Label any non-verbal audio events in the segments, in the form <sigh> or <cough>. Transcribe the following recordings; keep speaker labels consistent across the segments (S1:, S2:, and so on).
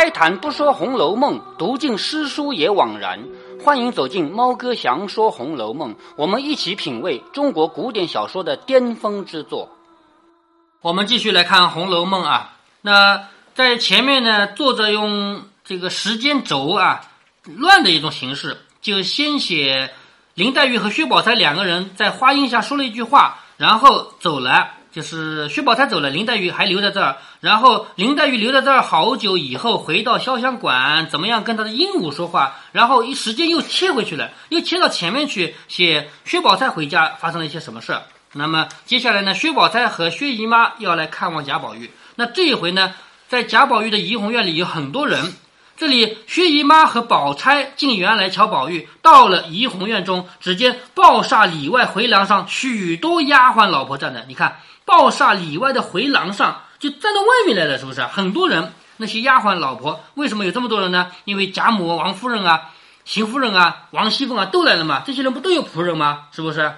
S1: 开坛不说《红楼梦》，读尽诗书也枉然。欢迎走进猫哥祥说《红楼梦》，我们一起品味中国古典小说的巅峰之作。我们继续来看《红楼梦》啊。那在前面呢，作者用这个时间轴啊乱的一种形式，就先写林黛玉和薛宝钗两个人在花荫下说了一句话，然后走了。就是薛宝钗走了，林黛玉还留在这儿。然后林黛玉留在这儿好久以后，回到潇湘馆，怎么样跟她的鹦鹉说话？然后一时间又切回去了，又切到前面去写薛宝钗回家发生了一些什么事儿。那么接下来呢，薛宝钗和薛姨妈要来看望贾宝玉。那这一回呢，在贾宝玉的怡红院里有很多人。这里薛姨妈和宝钗进园来瞧宝玉，到了怡红院中，只见抱厦里外回廊上许多丫鬟老婆站着。你看。抱厦里外的回廊上，就站到外面来了，是不是？很多人，那些丫鬟老婆，为什么有这么多人呢？因为贾母、王夫人啊、邢夫人啊、王熙凤啊都来了嘛。这些人不都有仆人吗？是不是？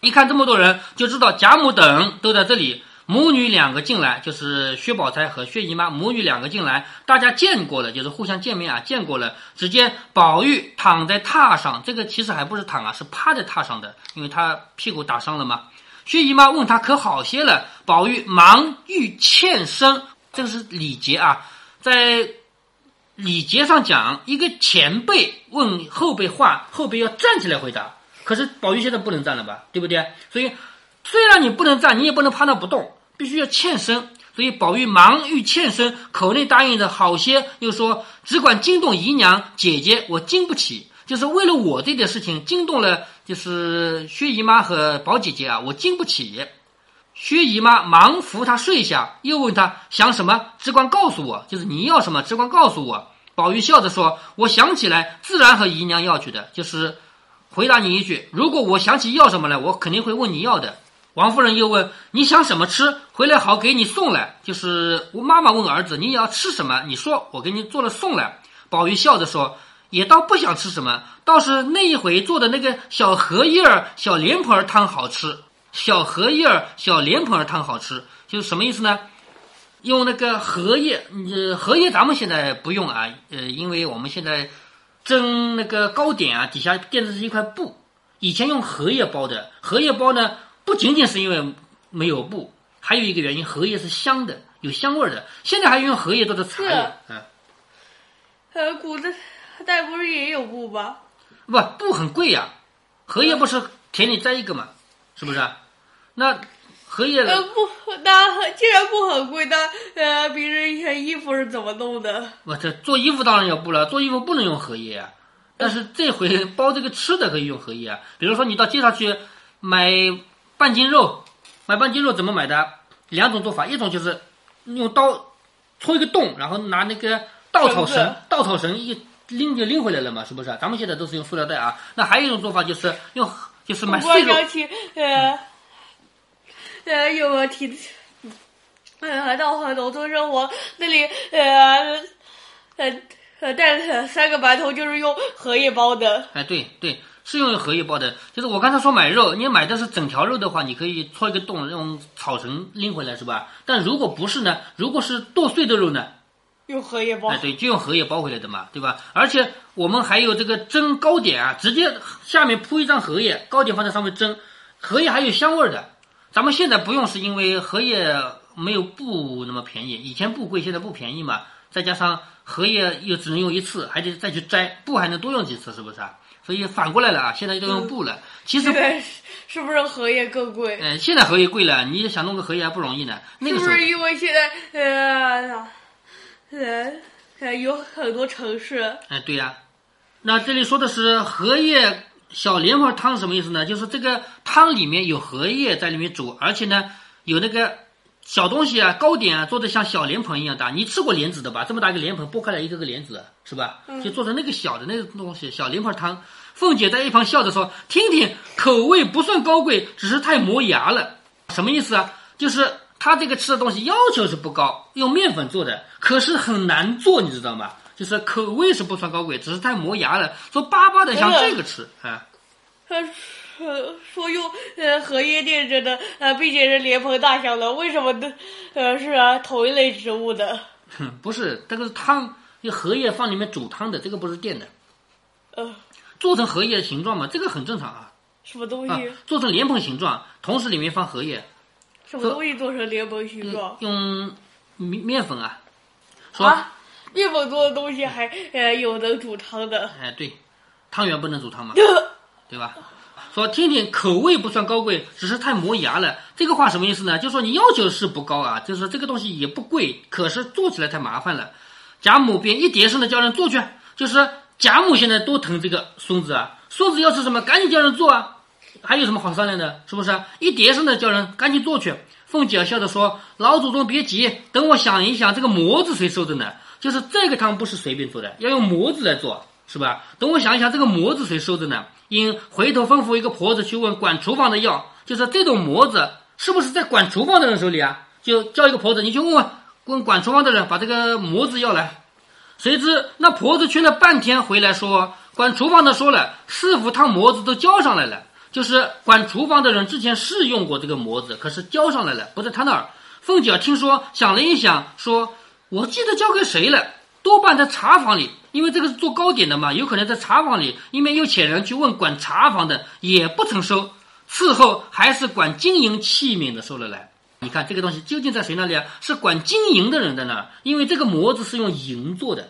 S1: 一看这么多人，就知道贾母等都在这里。母女两个进来，就是薛宝钗和薛姨妈母女两个进来，大家见过了，就是互相见面啊，见过了。只见宝玉躺在榻上，这个其实还不是躺啊，是趴在榻上的，因为他屁股打伤了嘛。薛姨妈问他可好些了，宝玉忙欲欠身，这个是礼节啊，在礼节上讲，一个前辈问后辈话，后辈要站起来回答。可是宝玉现在不能站了吧，对不对？所以虽然你不能站，你也不能趴那不动，必须要欠身。所以宝玉忙欲欠身，口内答应的好些，又说只管惊动姨娘姐姐，我经不起。就是为了我这点事情惊动了，就是薛姨妈和宝姐姐啊，我经不起。薛姨妈忙扶她睡下，又问她想什么，只管告诉我。就是你要什么，只管告诉我。宝玉笑着说：“我想起来，自然和姨娘要去的。就是回答你一句，如果我想起要什么来，我肯定会问你要的。”王夫人又问：“你想什么吃？回来好给你送来。”就是我妈妈问儿子：“你要吃什么？你说，我给你做了送来。”宝玉笑着说。也倒不想吃什么，倒是那一回做的那个小荷叶儿、小莲蓬儿汤好吃。小荷叶儿、小莲蓬儿汤好吃，就是什么意思呢？用那个荷叶，呃，荷叶咱们现在不用啊，呃，因为我们现在蒸那个糕点啊，底下垫的是一块布。以前用荷叶包的，荷叶包呢，不仅仅是因为没有布，还有一个原因，荷叶是香的，有香味儿的。现在还用荷叶做的茶叶，嗯，
S2: 呃，古代。那不是也有布吗？
S1: 不，布很贵呀。荷叶不是田里摘一个嘛，是不是？那荷叶
S2: 呃布，那既然布很贵，那呃平时一件衣服是怎么弄的？
S1: 我这做衣服当然要布了，做衣服不能用荷叶啊。但是这回 <laughs> 包这个吃的可以用荷叶啊。比如说你到街上去买半斤肉，买半斤肉怎么买的？两种做法，一种就是用刀戳一个洞，然后拿那个稻草绳，稻草绳一。拎就拎回来了嘛，是不是？咱们现在都是用塑料袋啊。那还有一种做法就是用，就是买碎肉。
S2: 我想起，呃，呃，有个提，呃，到农村生活那里，呃，呃，呃，带三个馒头就是用荷叶包的。
S1: 哎，对对，是用荷叶包的。就是我刚才说买肉，你买的是整条肉的话，你可以戳一个洞，用草绳拎回来，是吧？但如果不是呢？如果是剁碎的肉呢？
S2: 用荷叶包，
S1: 哎，对，就用荷叶包回来的嘛，对吧？而且我们还有这个蒸糕点啊，直接下面铺一张荷叶，糕点放在上面蒸，荷叶还有香味的。咱们现在不用，是因为荷叶没有布那么便宜，以前布贵，现在不便宜嘛。再加上荷叶又只能用一次，还得再去摘，布还能多用几次，是不是啊？所以反过来了啊，现在都用布了。其实 <laughs>
S2: 是不是荷叶更贵？
S1: 嗯，现在荷叶贵了，你想弄个荷叶还不容易呢。那个
S2: 是不是因为现在呃？呃，有很多城市。
S1: 哎，对呀，那这里说的是荷叶小莲花汤什么意思呢？就是这个汤里面有荷叶在里面煮，而且呢有那个小东西啊，糕点啊，做的像小莲蓬一样大。你吃过莲子的吧？这么大一个莲蓬，剥开来一个个莲子，是吧？就做成那个小的那个东西，小莲蓬汤。凤姐在一旁笑着说：“听听，口味不算高贵，只是太磨牙了。什么意思啊？就是。”他这个吃的东西要求是不高，用面粉做的，可是很难做，你知道吗？就是口味是不算高贵，只是太磨牙了。说巴巴的像这个吃啊，
S2: 他说说用呃荷叶垫着的，呃并且是莲蓬大小的，为什么的呃是啊同一类植物的？
S1: 哼，不是，这个是汤，用荷叶放里面煮汤的，这个不是垫的，
S2: 呃，
S1: 做成荷叶的形状嘛，这个很正常啊。
S2: 什么东西？
S1: 啊，做成莲蓬形状，同时里面放荷叶，
S2: 什么东西做成莲蓬形状？
S1: 用面面粉啊。说，
S2: 啊，面粉做的东西还呃有能煮汤的。
S1: 哎，对，汤圆不能煮汤嘛，<laughs> 对吧？说听听口味不算高贵，只是太磨牙了。这个话什么意思呢？就说你要求是不高啊，就是这个东西也不贵，可是做起来太麻烦了。贾母便一叠声的叫人做去，就是贾母现在多疼这个孙子啊，孙子要吃什么，赶紧叫人做啊，还有什么好商量的？是不是？一叠声的叫人赶紧做去。凤姐笑着说：“老祖宗别急，等我想一想，这个模子谁收的呢？就是这个汤不是随便做的，要用模子来做，是吧？等我想一想，这个模子谁收的呢？应回头吩咐一个婆子去问管厨房的要，就是这种模子是不是在管厨房的人手里啊？就叫一个婆子，你去问问，问管厨房的人把这个模子要来。谁知那婆子去了半天，回来说管厨房的说了，师傅烫模子都交上来了。”就是管厨房的人之前是用过这个模子，可是交上来了，不在他那儿。凤姐听说，想了一想，说：“我记得交给谁了？多半在茶房里，因为这个是做糕点的嘛，有可能在茶房里。因为有遣人去问管茶房的，也不曾收。伺候还是管金银器皿的收了来。你看这个东西究竟在谁那里啊？是管金银的人的那儿，因为这个模子是用银做的。”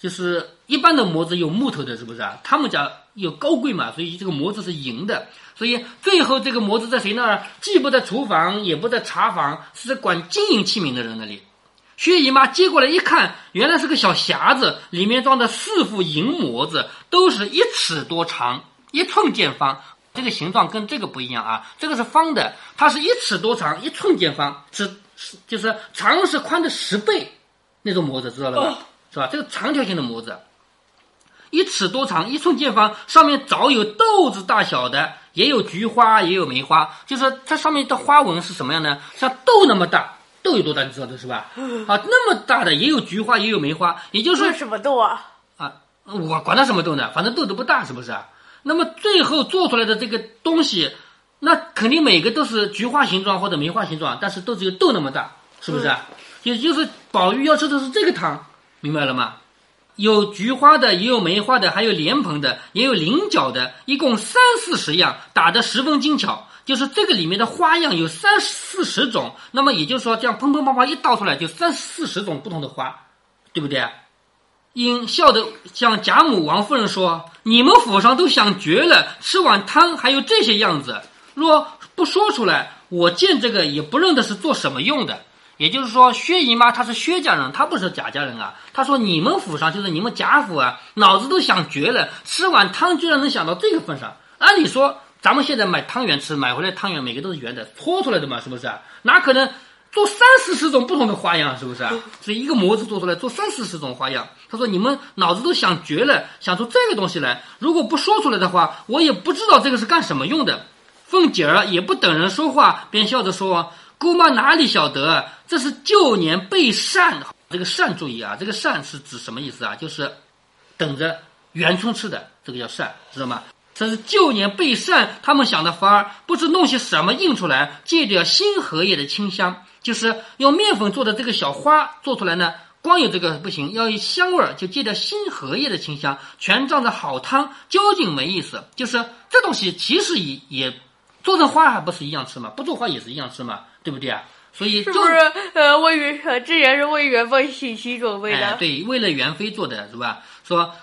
S1: 就是一般的模子有木头的，是不是啊？他们家有高贵嘛，所以这个模子是银的。所以最后这个模子在谁那儿？既不在厨房，也不在茶房，是在管金银器皿的人那里。薛姨妈接过来一看，原来是个小匣子，里面装的四副银模子，都是一尺多长，一寸见方。这个形状跟这个不一样啊，这个是方的，它是一尺多长，一寸见方，是是就是长是宽的十倍那种模子，知道了吧？是吧？这个长条形的模子，一尺多长，一寸见方，上面早有豆子大小的，也有菊花，也有梅花。就是它上面的花纹是什么样呢？像豆那么大，豆有多大？你知道的是吧？啊，那么大的也有菊花，也有梅花。也就是说，
S2: 什么豆啊？
S1: 啊，我管它什么豆呢？反正豆都不大，是不是？那么最后做出来的这个东西，那肯定每个都是菊花形状或者梅花形状，但是都只有豆那么大，是不是？也就是宝玉要吃的是这个糖。明白了吗？有菊花的，也有梅花的，还有莲蓬的，也有菱角的，一共三四十样，打得十分精巧。就是这个里面的花样有三四十种，那么也就是说，这样砰砰砰砰一倒出来，就三四十种不同的花，对不对？因笑得向贾母、王夫人说：“你们府上都想绝了，吃碗汤还有这些样子，若不说出来，我见这个也不认得是做什么用的。”也就是说，薛姨妈她是薛家人，她不是贾家人啊。她说：“你们府上就是你们贾府啊，脑子都想绝了，吃碗汤居然能想到这个份上。按理说，咱们现在买汤圆吃，买回来汤圆每个都是圆的，搓出来的嘛，是不是？哪可能做三四十种不同的花样，是不是？所以一个模子做出来做三四十种花样。她说：你们脑子都想绝了，想出这个东西来，如果不说出来的话，我也不知道这个是干什么用的。凤姐儿也不等人说话，便笑着说。”姑妈哪里晓得？这是旧年备膳。这个膳注意啊，这个膳是指什么意思啊？就是等着元春吃的，这个叫膳，知道吗？这是旧年备膳，他们想的法儿，不知弄些什么印出来，借点新荷叶的清香，就是用面粉做的这个小花做出来呢。光有这个不行，要有香味儿，就借点新荷叶的清香，全仗着好汤，究竟没意思。就是这东西其实也也做成花还不是一样吃吗？不做花也是一样吃吗？对不对啊？所以
S2: 是不是呃为元之前是为元妃洗洗准备的？
S1: 对，为了元妃做的是吧？说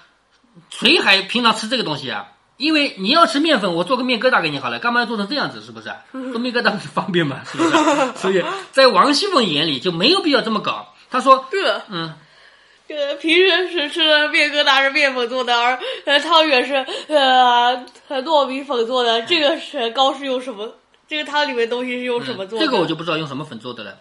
S1: 谁还平常吃这个东西啊？因为你要吃面粉，我做个面疙瘩给你好了，干嘛要做成这样子？是不是？<laughs> 做面疙瘩方便嘛？是不是？<laughs> 所以在王熙凤眼里就没有必要这么搞。他说：<laughs> “
S2: 这
S1: 嗯，
S2: 这平时是吃的面疙瘩是面粉做的，而呃汤圆是呃糯米粉做的，这个是糕是用什么？”这个汤里面东西是用什么做的？
S1: 这个我就不知道用什么粉做的了，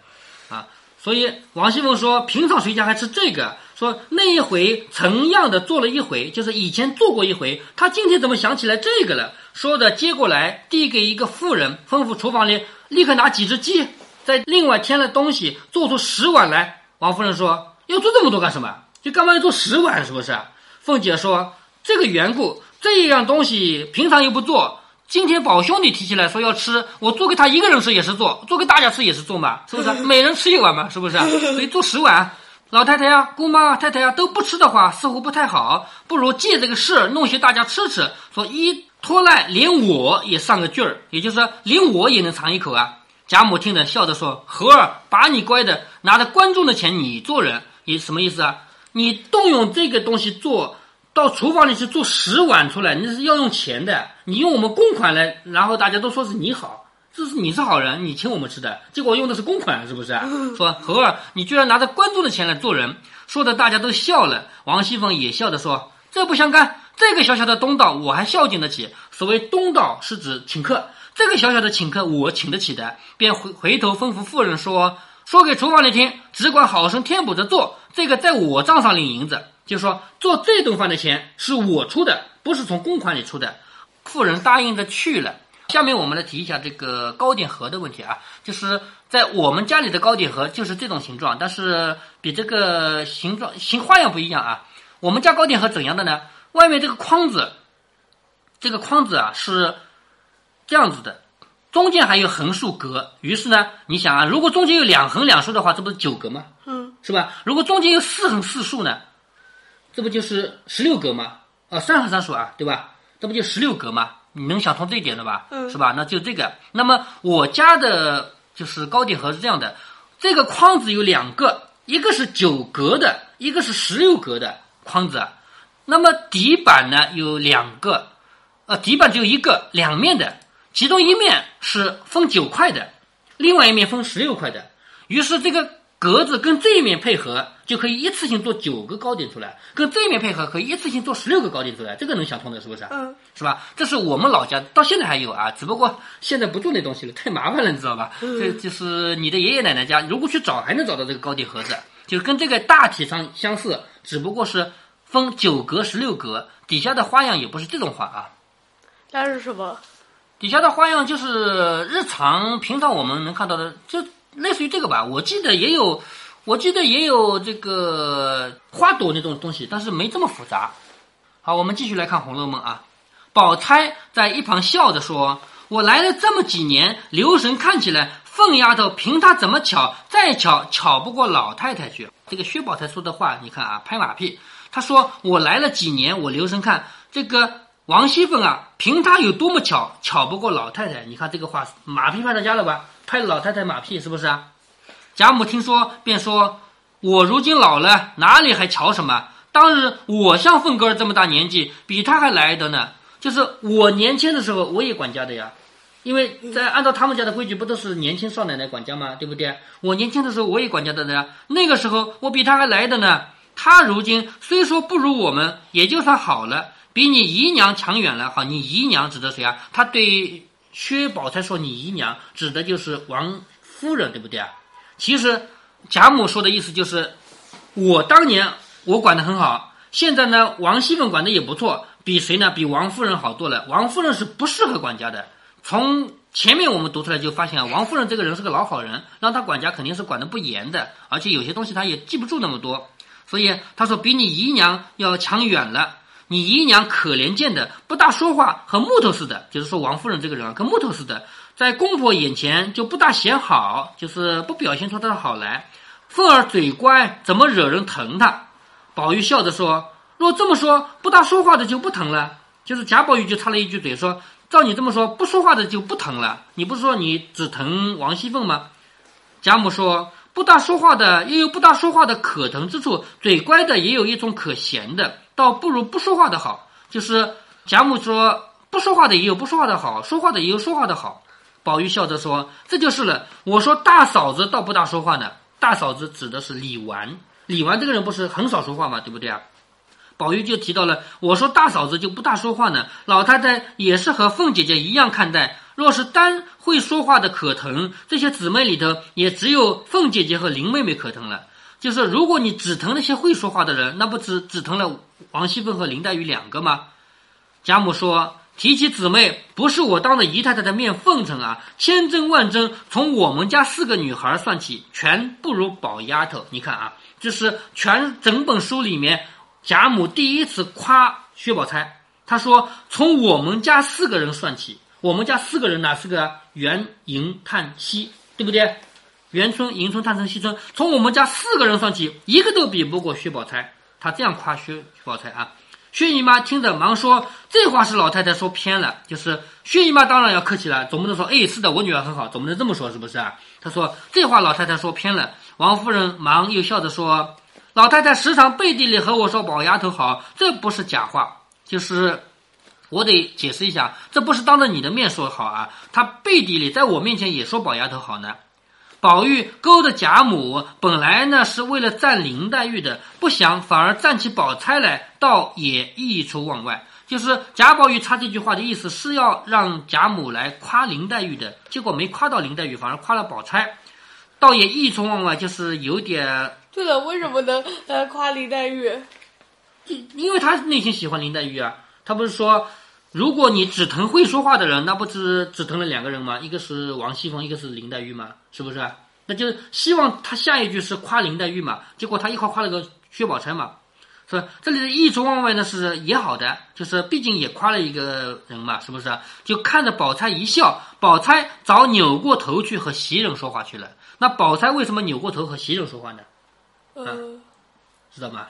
S1: 啊，所以王熙凤说，平常谁家还吃这个？说那一回成样的做了一回，就是以前做过一回，他今天怎么想起来这个了？说的接过来递给一个妇人，吩咐厨房里立刻拿几只鸡，再另外添了东西，做出十碗来。王夫人说，要做这么多干什么？就干嘛要做十碗？是不是？凤姐说，这个缘故，这样东西平常又不做。今天宝兄弟提起来说要吃，我做给他一个人吃也是做，做给大家吃也是做嘛，是不是？<laughs> 每人吃一碗嘛，是不是？所以做十碗，老太太呀、姑妈、太太呀都不吃的话，似乎不太好，不如借这个事儿弄些大家吃吃。说一拖赖，连我也上个句儿，也就是说，连我也能尝一口啊。贾母听着，笑着说：“和儿，把你乖的，拿着观众的钱你做人，你什么意思啊？你动用这个东西做到厨房里去做十碗出来，你是要用钱的，你用我们公款来，然后大家都说是你好，这是你是好人，你请我们吃的，结果用的是公款，是不是啊？说猴儿，你居然拿着观众的钱来做人，说的大家都笑了。王熙凤也笑着说：这不相干，这个小小的东道我还孝敬得起。所谓东道是指请客。”这个小小的请客，我请得起的，便回回头吩咐妇人说：“说给厨房里听，只管好生添补着做。这个在我账上领银子，就说做这顿饭的钱是我出的，不是从公款里出的。”富人答应着去了。下面我们来提一下这个糕点盒的问题啊，就是在我们家里的糕点盒就是这种形状，但是比这个形状形花样不一样啊。我们家糕点盒怎样的呢？外面这个框子，这个框子啊是。这样子的，中间还有横竖格。于是呢，你想啊，如果中间有两横两竖的话，这不是九格吗？
S2: 嗯，
S1: 是吧？如果中间有四横四竖呢，这不就是十六格吗？啊，三和三竖啊，对吧？这不就十六格吗？你能想通这一点了吧？
S2: 嗯，
S1: 是吧？那就这个。那么我家的就是高点盒是这样的，这个框子有两个，一个是九格的，一个是十六格的框子。那么底板呢有两个，呃，底板只有一个，两面的。其中一面是分九块的，另外一面分十六块的。于是这个格子跟这一面配合，就可以一次性做九个糕点出来；跟这一面配合，可以一次性做十六个糕点出来。这个能想通的，是不是？
S2: 嗯，
S1: 是吧？这是我们老家到现在还有啊，只不过现在不做那东西了，太麻烦了，你知道吧？这就是你的爷爷奶奶家，如果去找还能找到这个糕点盒子，就跟这个大体上相似，只不过是分九格、十六格，底下的花样也不是这种花啊。
S2: 那是什么？
S1: 底下的花样就是日常平常我们能看到的，就类似于这个吧。我记得也有，我记得也有这个花朵那种东西，但是没这么复杂。好，我们继续来看《红楼梦》啊。宝钗在一旁笑着说：“我来了这么几年，留神看起来，凤丫头凭她怎么巧，再巧巧不过老太太去。”这个薛宝钗说的话，你看啊，拍马屁。他说：“我来了几年，我留神看这个。”王熙凤啊，凭她有多么巧，巧不过老太太。你看这个话，马屁拍到家了吧？拍老太太马屁是不是啊？贾母听说，便说：“我如今老了，哪里还瞧什么？当日我像凤哥儿这么大年纪，比他还来得呢。就是我年轻的时候，我也管家的呀。因为在按照他们家的规矩，不都是年轻少奶奶管家吗？对不对？我年轻的时候，我也管家的呢。那个时候，我比他还来的呢。他如今虽说不如我们，也就算好了。”比你姨娘强远了，好，你姨娘指的谁啊？他对薛宝钗说：“你姨娘指的就是王夫人，对不对啊？”其实贾母说的意思就是，我当年我管的很好，现在呢，王熙凤管的也不错，比谁呢？比王夫人好多了。王夫人是不适合管家的。从前面我们读出来就发现啊，王夫人这个人是个老好人，让她管家肯定是管的不严的，而且有些东西她也记不住那么多，所以她说比你姨娘要强远了。你姨娘可怜见的，不大说话，和木头似的。就是说王夫人这个人啊，跟木头似的，在公婆眼前就不大显好，就是不表现出她的好来。凤儿嘴乖，怎么惹人疼她？宝玉笑着说：“若这么说，不大说话的就不疼了。”就是贾宝玉就插了一句嘴说：“照你这么说，不说话的就不疼了。你不是说你只疼王熙凤吗？”贾母说。不大说话的也有不大说话的可疼之处，嘴乖的也有一种可嫌的，倒不如不说话的好。就是贾母说不说话的也有不说话的好，说话的也有说话的好。宝玉笑着说：“这就是了。”我说大嫂子倒不大说话呢。大嫂子指的是李纨，李纨这个人不是很少说话嘛？对不对啊？宝玉就提到了，我说大嫂子就不大说话呢。老太太也是和凤姐姐一样看待。若是单会说话的可疼，这些姊妹里头也只有凤姐姐和林妹妹可疼了。就是如果你只疼那些会说话的人，那不只只疼了王熙凤和林黛玉两个吗？贾母说：“提起姊妹，不是我当着姨太太的面奉承啊，千真万真，从我们家四个女孩算起，全不如宝丫头。你看啊，这是全整本书里面贾母第一次夸薛宝钗。她说：从我们家四个人算起。”我们家四个人哪四个？元、银、探、息，对不对？元春、迎春、探春、惜春，从我们家四个人算起，一个都比不过薛宝钗。他这样夸薛薛宝钗啊。薛姨妈听着，忙说：“这话是老太太说偏了。”就是薛姨妈当然要客气了，总不能说：“哎，是的，我女儿很好，总不能这么说，是不是啊？”她说：“这话老太太说偏了。”王夫人忙又笑着说：“老太太时常背地里和我说宝丫头好，这不是假话。就是我得解释一下，这不是当着你的面说好啊，她背地里在我面前也说宝丫头好呢。”宝玉勾着贾母，本来呢是为了赞林黛玉的，不想反而赞起宝钗来，倒也意出望外。就是贾宝玉插这句话的意思是要让贾母来夸林黛玉的，结果没夸到林黛玉，反而夸了宝钗，倒也溢出望外，就是有点。
S2: 对了，为什么能 <laughs> 呃夸林黛玉？
S1: 因因为他内心喜欢林黛玉啊，他不是说，如果你只疼会说话的人，那不是 <laughs> 只疼了两个人吗？一个是王熙凤，一个是林黛玉吗？是不是？那就希望他下一句是夸林黛玉嘛，结果他一夸夸了个薛宝钗嘛，是吧？这里的溢出望外呢是也好的，就是毕竟也夸了一个人嘛，是不是？就看着宝钗一笑，宝钗早扭过头去和袭人说话去了。那宝钗为什么扭过头和袭人说话呢？
S2: 嗯，
S1: 知道吗？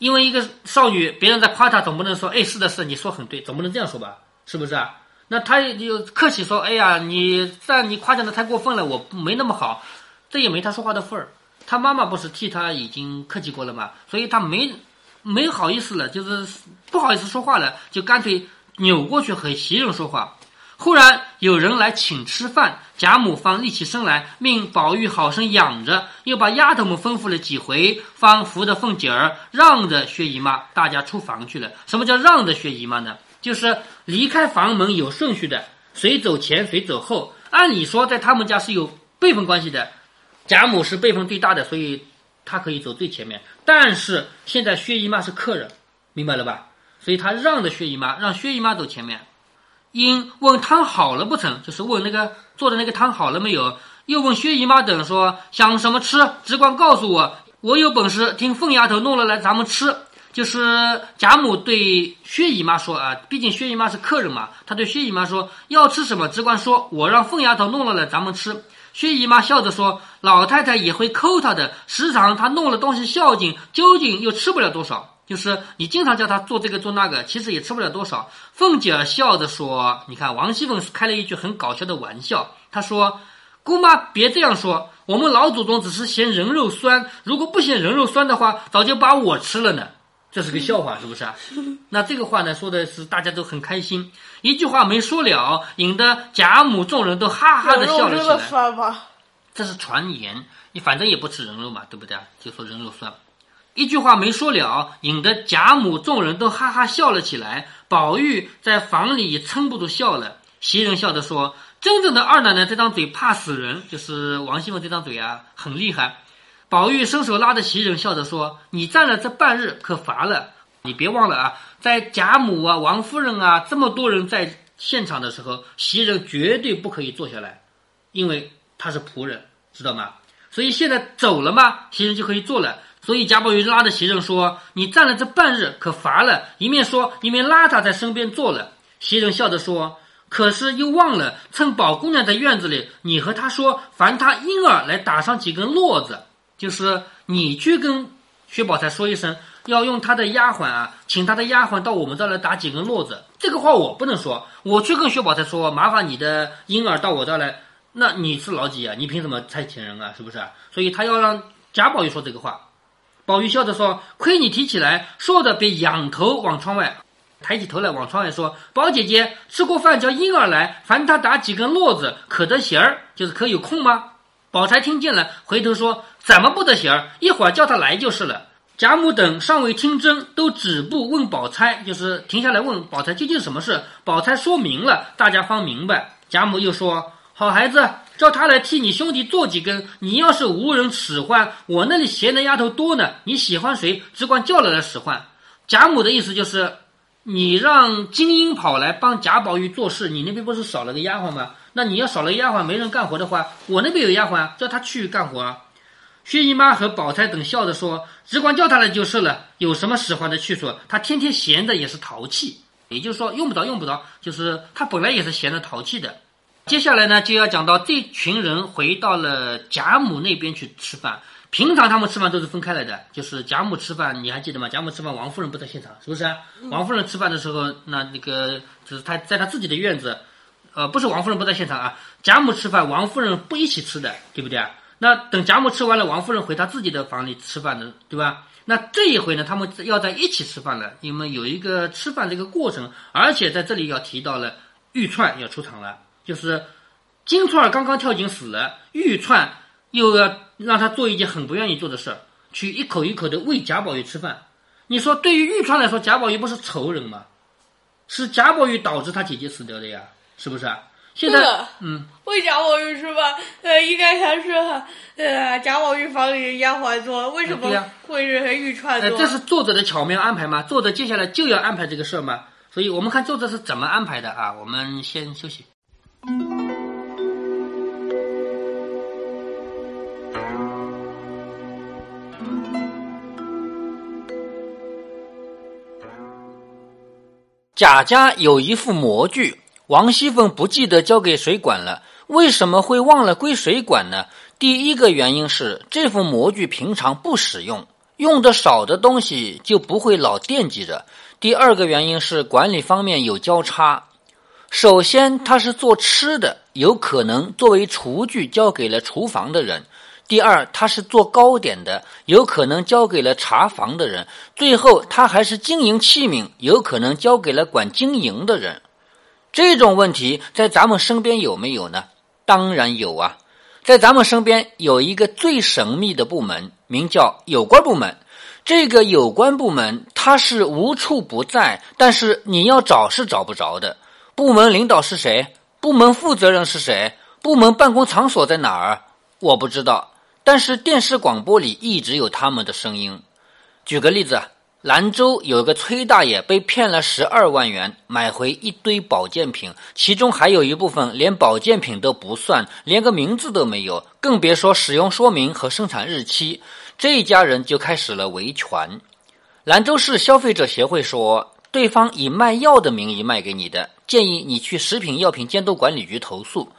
S1: 因为一个少女，别人在夸她，总不能说哎是的是，你说很对，总不能这样说吧？是不是啊？那他就客气说：“哎呀，你但你夸奖的太过分了，我没那么好，这也没他说话的份儿。他妈妈不是替他已经客气过了嘛，所以他没没好意思了，就是不好意思说话了，就干脆扭过去和袭人说话。忽然有人来请吃饭，贾母方立起身来，命宝玉好生养着，又把丫头们吩咐了几回，方扶着凤姐儿让着薛姨妈，大家出房去了。什么叫让着薛姨妈呢？就是离开房门有顺序的，谁走前谁走后。按理说，在他们家是有辈分关系的，贾母是辈分最大的，所以她可以走最前面。但是现在薛姨妈是客人，明白了吧？所以她让着薛姨妈，让薛姨妈走前面。因问汤好了不成？就是问那个做的那个汤好了没有？又问薛姨妈等说想什么吃，只管告诉我，我有本事听凤丫头弄了来咱们吃。就是贾母对薛姨妈说啊，毕竟薛姨妈是客人嘛，她对薛姨妈说要吃什么，只管说，我让凤丫头弄了来咱们吃。薛姨妈笑着说：“老太太也会抠她的，时常她弄了东西孝敬，究竟又吃不了多少。就是你经常叫他做这个做那个，其实也吃不了多少。”凤姐儿笑着说：“你看，王熙凤开了一句很搞笑的玩笑，她说：‘姑妈别这样说，我们老祖宗只是嫌人肉酸，如果不嫌人肉酸的话，早就把我吃了呢。’”这是个笑话，是不是啊？<laughs> 那这个话呢，说的是大家都很开心，一句话没说了，引得贾母众人都哈哈的笑了起来。这是传言，你反正也不吃人肉嘛，对不对啊？就说人肉酸。一句话没说了，引得贾母众人都哈哈笑了起来。宝玉在房里也撑不住笑了，袭人笑着说：“真正的二奶奶这张嘴怕死人，就是王熙凤这张嘴啊，很厉害。”宝玉伸手拉着袭人，笑着说：“你站了这半日，可乏了。你别忘了啊，在贾母啊、王夫人啊这么多人在现场的时候，袭人绝对不可以坐下来，因为她是仆人，知道吗？所以现在走了嘛，袭人就可以坐了。所以贾宝玉拉着袭人说：‘你站了这半日，可乏了。’一面说，一面拉她在身边坐了。袭人笑着说：‘可是又忘了，趁宝姑娘在院子里，你和她说，烦她婴儿来打上几根络子。’”就是你去跟薛宝钗说一声，要用她的丫鬟啊，请她的丫鬟到我们这儿来打几根络子。这个话我不能说，我去跟薛宝钗说，麻烦你的婴儿到我这儿来，那你是老几啊？你凭什么差遣人啊？是不是？所以他要让贾宝玉说这个话。宝玉笑着说：“亏你提起来，说着便仰头往窗外抬起头来，往窗外说：‘宝姐姐吃过饭叫婴儿来，烦他打几根络子，可得闲儿？就是可有空吗？’宝钗听见了，回头说。”怎么不得闲儿？一会儿叫他来就是了。贾母等尚未听真，都止步问宝钗，就是停下来问宝钗究竟什么事。宝钗说明了，大家方明白。贾母又说：“好孩子，叫他来替你兄弟做几根。你要是无人使唤，我那里闲的丫头多呢。你喜欢谁，只管叫了来使唤。”贾母的意思就是，你让金英跑来帮贾宝玉做事，你那边不是少了个丫鬟吗？那你要少了丫鬟，没人干活的话，我那边有丫鬟，叫他去干活。薛姨妈和宝钗等笑着说：“只管叫他来就是了，有什么使唤的去处？他天天闲着也是淘气。也就是说，用不着，用不着。就是他本来也是闲着淘气的。”
S3: 接下来呢，就要讲到这群人回到了贾母那边去吃饭。平常他们吃饭都是分开来的，就是贾母吃饭，你还记得吗？贾母吃饭，王夫人不在现场，是不是？王夫人吃饭的时候，那那个就是她在她自己的院子，呃，不是王夫人不在现场啊。贾母吃饭，王夫人不一起吃的，对不对啊？那等贾母吃完了，王夫人回她自己的房里吃饭的，对吧？那这一回呢，他们要在一起吃饭了，因为有一个吃饭的一个过程，而且在这里要提到了玉串要出场了，就是金钏儿刚刚跳井死了，玉串又要让他做一件很不愿意做的事儿，去一口一口的喂贾宝玉吃饭。你说对于玉串来说，贾宝玉不是仇人吗？是贾宝玉导致他姐姐死掉的呀，是不是啊？现在，嗯，
S2: 喂贾宝玉是吧？呃，应该还是呃贾宝玉房里的丫鬟做，为什么会是玉串做？
S3: 这是作者的巧妙安排吗？作者接下来就要安排这个事儿吗？所以我们看作者是怎么安排的啊？我们先休息。
S1: 贾家有一副模具。王熙凤不记得交给谁管了，为什么会忘了归谁管呢？第一个原因是这副模具平常不使用，用的少的东西就不会老惦记着。第二个原因是管理方面有交叉。首先，他是做吃的，有可能作为厨具交给了厨房的人；第二，他是做糕点的，有可能交给了茶房的人；最后，他还是经营器皿，有可能交给了管经营的人。这种问题在咱们身边有没有呢？当然有啊，在咱们身边有一个最神秘的部门，名叫有关部门。这个有关部门它是无处不在，但是你要找是找不着的。部门领导是谁？部门负责人是谁？部门办公场所在哪儿？我不知道，但是电视广播里一直有他们的声音。举个例子。兰州有个崔大爷被骗了十二万元，买回一堆保健品，其中还有一部分连保健品都不算，连个名字都没有，更别说使用说明和生产日期。这一家人就开始了维权。兰州市消费者协会说，对方以卖药的名义卖给你的，建议你去食品药品监督管理局投诉。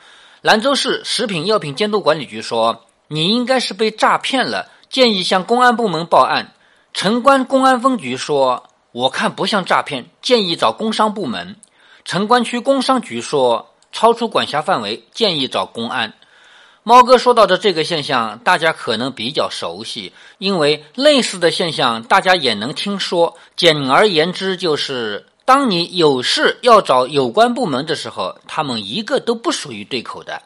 S1: 兰州市食品药品监督管理局说，你应该是被诈骗了，建议向公安部门报案。城关公安分局说：“我看不像诈骗，建议找工商部门。”城关区工商局说：“超出管辖范围，建议找公安。”猫哥说到的这个现象，大家可能比较熟悉，因为类似的现象大家也能听说。简而言之，就是当你有事要找有关部门的时候，他们一个都不属于对口的。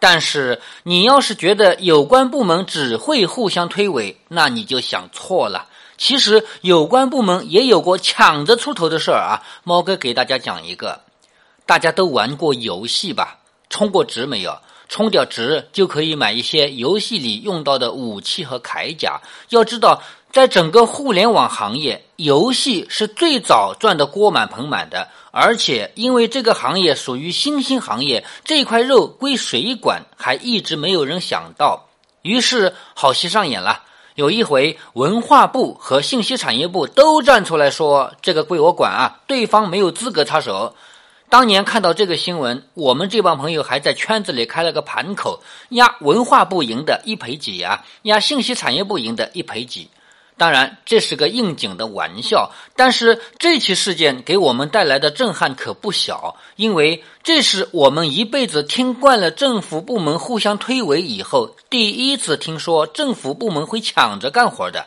S1: 但是你要是觉得有关部门只会互相推诿，那你就想错了。其实有关部门也有过抢着出头的事儿啊。猫哥给大家讲一个，大家都玩过游戏吧？充过值没有？充点值就可以买一些游戏里用到的武器和铠甲。要知道。在整个互联网行业，游戏是最早赚得锅满盆满的，而且因为这个行业属于新兴行业，这块肉归谁管，还一直没有人想到。于是好戏上演了，有一回文化部和信息产业部都站出来说：“这个归我管啊，对方没有资格插手。”当年看到这个新闻，我们这帮朋友还在圈子里开了个盘口，压文化部赢的一赔几啊，压信息产业部赢的一赔几。当然，这是个应景的玩笑，但是这起事件给我们带来的震撼可不小，因为这是我们一辈子听惯了政府部门互相推诿以后，第一次听说政府部门会抢着干活的。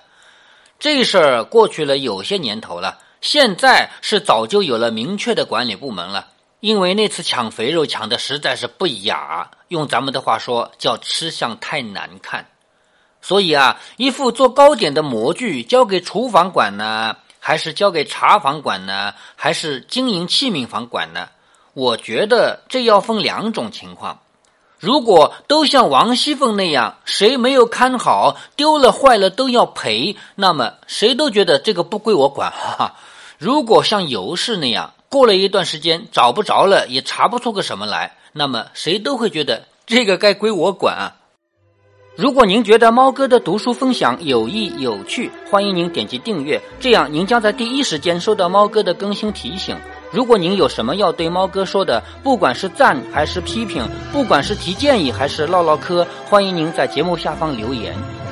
S1: 这事儿过去了有些年头了，现在是早就有了明确的管理部门了，因为那次抢肥肉抢的实在是不雅，用咱们的话说叫吃相太难看。所以啊，一副做糕点的模具交给厨房管呢，还是交给茶房管呢，还是经营器皿房管呢？我觉得这要分两种情况。如果都像王熙凤那样，谁没有看好，丢了坏了都要赔，那么谁都觉得这个不归我管。哈哈。如果像尤氏那样，过了一段时间找不着了，也查不出个什么来，那么谁都会觉得这个该归我管啊。如果您觉得猫哥的读书分享有益有趣，欢迎您点击订阅，这样您将在第一时间收到猫哥的更新提醒。如果您有什么要对猫哥说的，不管是赞还是批评，不管是提建议还是唠唠嗑，欢迎您在节目下方留言。